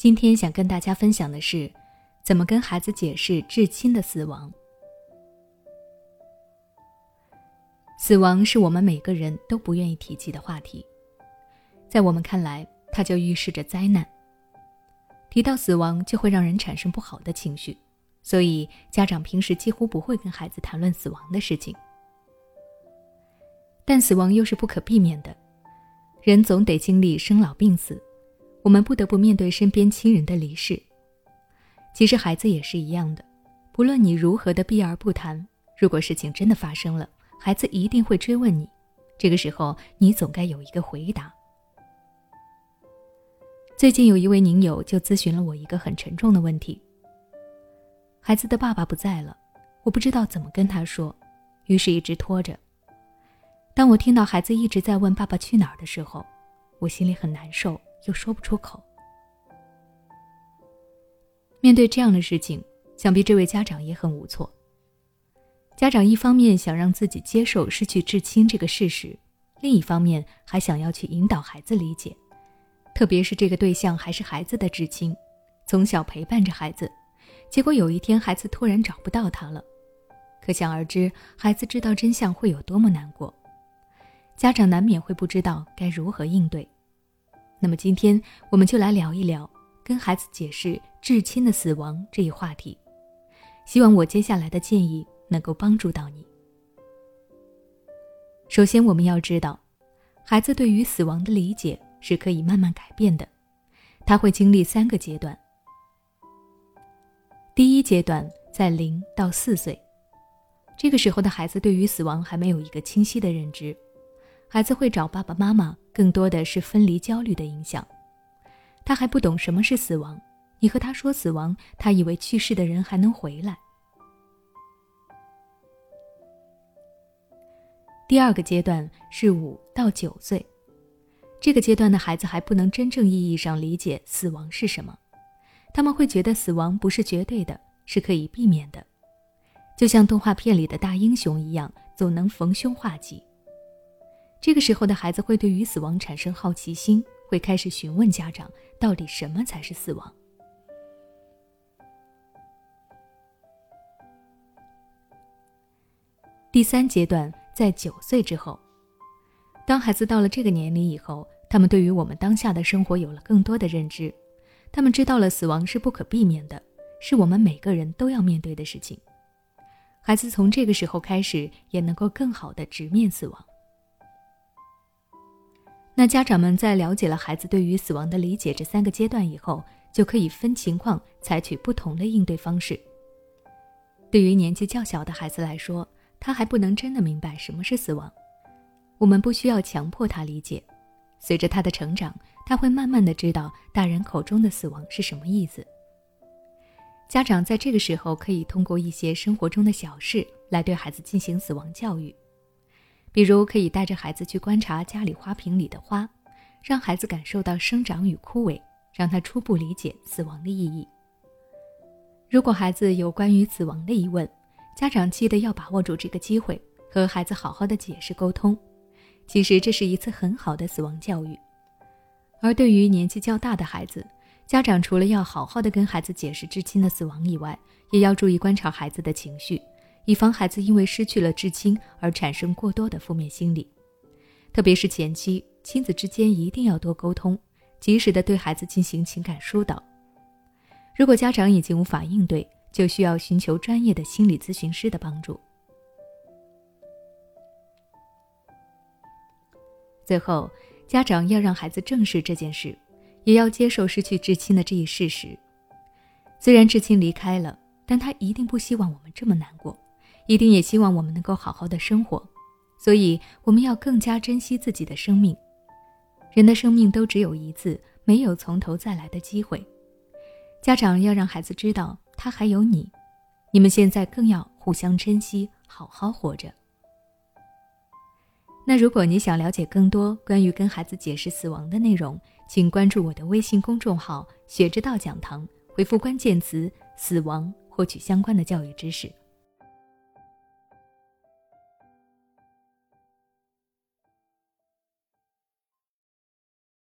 今天想跟大家分享的是，怎么跟孩子解释至亲的死亡。死亡是我们每个人都不愿意提及的话题，在我们看来，它就预示着灾难。提到死亡，就会让人产生不好的情绪，所以家长平时几乎不会跟孩子谈论死亡的事情。但死亡又是不可避免的，人总得经历生老病死。我们不得不面对身边亲人的离世。其实孩子也是一样的，不论你如何的避而不谈，如果事情真的发生了，孩子一定会追问你。这个时候，你总该有一个回答。最近有一位宁友就咨询了我一个很沉重的问题：孩子的爸爸不在了，我不知道怎么跟他说，于是一直拖着。当我听到孩子一直在问爸爸去哪儿的时候，我心里很难受。又说不出口。面对这样的事情，想必这位家长也很无措。家长一方面想让自己接受失去至亲这个事实，另一方面还想要去引导孩子理解，特别是这个对象还是孩子的至亲，从小陪伴着孩子，结果有一天孩子突然找不到他了，可想而知，孩子知道真相会有多么难过。家长难免会不知道该如何应对。那么今天我们就来聊一聊跟孩子解释至亲的死亡这一话题，希望我接下来的建议能够帮助到你。首先，我们要知道，孩子对于死亡的理解是可以慢慢改变的，他会经历三个阶段。第一阶段在零到四岁，这个时候的孩子对于死亡还没有一个清晰的认知。孩子会找爸爸妈妈，更多的是分离焦虑的影响。他还不懂什么是死亡，你和他说死亡，他以为去世的人还能回来。第二个阶段是五到九岁，这个阶段的孩子还不能真正意义上理解死亡是什么，他们会觉得死亡不是绝对的，是可以避免的，就像动画片里的大英雄一样，总能逢凶化吉。这个时候的孩子会对于死亡产生好奇心，会开始询问家长到底什么才是死亡。第三阶段在九岁之后，当孩子到了这个年龄以后，他们对于我们当下的生活有了更多的认知，他们知道了死亡是不可避免的，是我们每个人都要面对的事情。孩子从这个时候开始，也能够更好的直面死亡。那家长们在了解了孩子对于死亡的理解这三个阶段以后，就可以分情况采取不同的应对方式。对于年纪较小的孩子来说，他还不能真的明白什么是死亡，我们不需要强迫他理解。随着他的成长，他会慢慢的知道大人口中的死亡是什么意思。家长在这个时候可以通过一些生活中的小事来对孩子进行死亡教育。比如，可以带着孩子去观察家里花瓶里的花，让孩子感受到生长与枯萎，让他初步理解死亡的意义。如果孩子有关于死亡的疑问，家长记得要把握住这个机会，和孩子好好的解释沟通。其实这是一次很好的死亡教育。而对于年纪较大的孩子，家长除了要好好的跟孩子解释至亲的死亡以外，也要注意观察孩子的情绪。以防孩子因为失去了至亲而产生过多的负面心理，特别是前期，亲子之间一定要多沟通，及时的对孩子进行情感疏导。如果家长已经无法应对，就需要寻求专业的心理咨询师的帮助。最后，家长要让孩子正视这件事，也要接受失去至亲的这一事实。虽然至亲离开了，但他一定不希望我们这么难过。一定也希望我们能够好好的生活，所以我们要更加珍惜自己的生命。人的生命都只有一次，没有从头再来的机会。家长要让孩子知道，他还有你，你们现在更要互相珍惜，好好活着。那如果你想了解更多关于跟孩子解释死亡的内容，请关注我的微信公众号“学之道讲堂”，回复关键词“死亡”获取相关的教育知识。